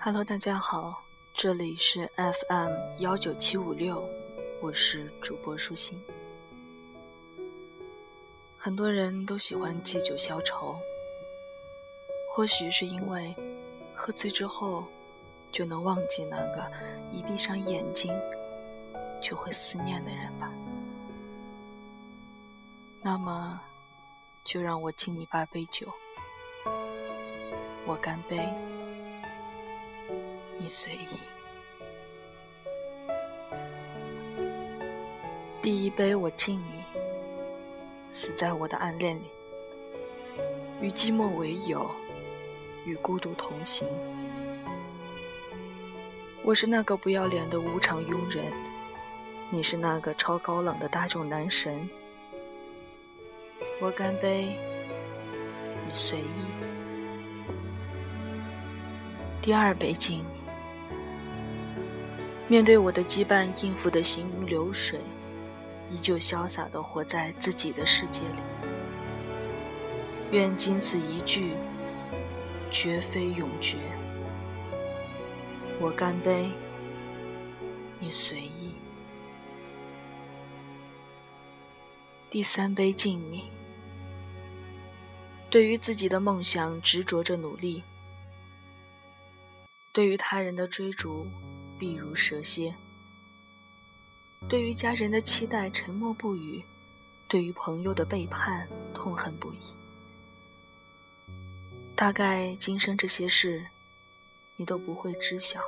Hello，大家好，这里是 FM 幺九七五六，我是主播舒心。很多人都喜欢借酒消愁，或许是因为喝醉之后就能忘记那个一闭上眼睛就会思念的人吧。那么，就让我敬你八杯酒，我干杯，你随意。第一杯我敬你，死在我的暗恋里，与寂寞为友，与孤独同行。我是那个不要脸的无常佣人，你是那个超高冷的大众男神。我干杯，你随意。第二杯敬。面对我的羁绊，应付的行云流水，依旧潇洒的活在自己的世界里。愿仅此一句，绝非永绝。我干杯，你随意。第三杯敬你。对于自己的梦想执着着努力，对于他人的追逐避如蛇蝎，对于家人的期待沉默不语，对于朋友的背叛痛恨不已。大概今生这些事，你都不会知晓。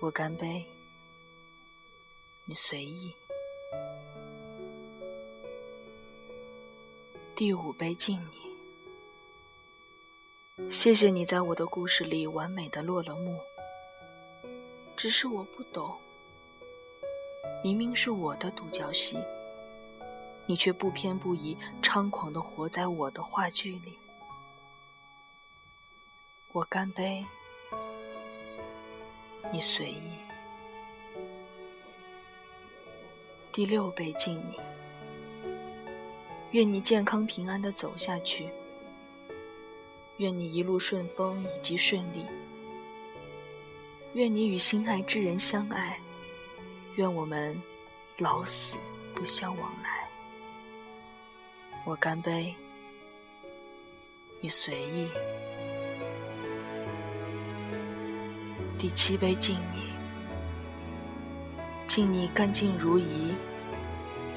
我干杯，你随意。第五杯敬你，谢谢你在我的故事里完美的落了幕。只是我不懂，明明是我的独角戏，你却不偏不倚、猖狂的活在我的话剧里。我干杯，你随意。第六杯敬你。愿你健康平安的走下去，愿你一路顺风以及顺利，愿你与心爱之人相爱，愿我们老死不相往来。我干杯，你随意。第七杯敬你，敬你干净如仪，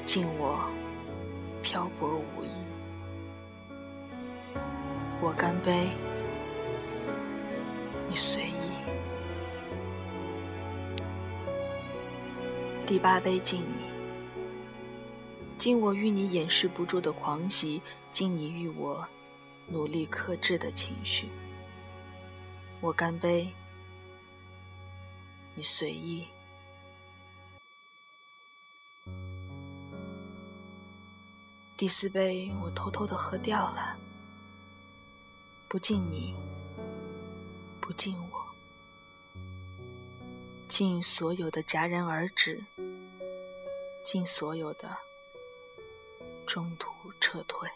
敬我。漂泊无依，我干杯，你随第八杯敬你，敬我与你掩饰不住的狂喜，敬你与我努力克制的情绪。我干杯，你随意。第四杯，我偷偷的喝掉了，不敬你，不敬我，尽所有的戛然而止，尽所有的中途撤退。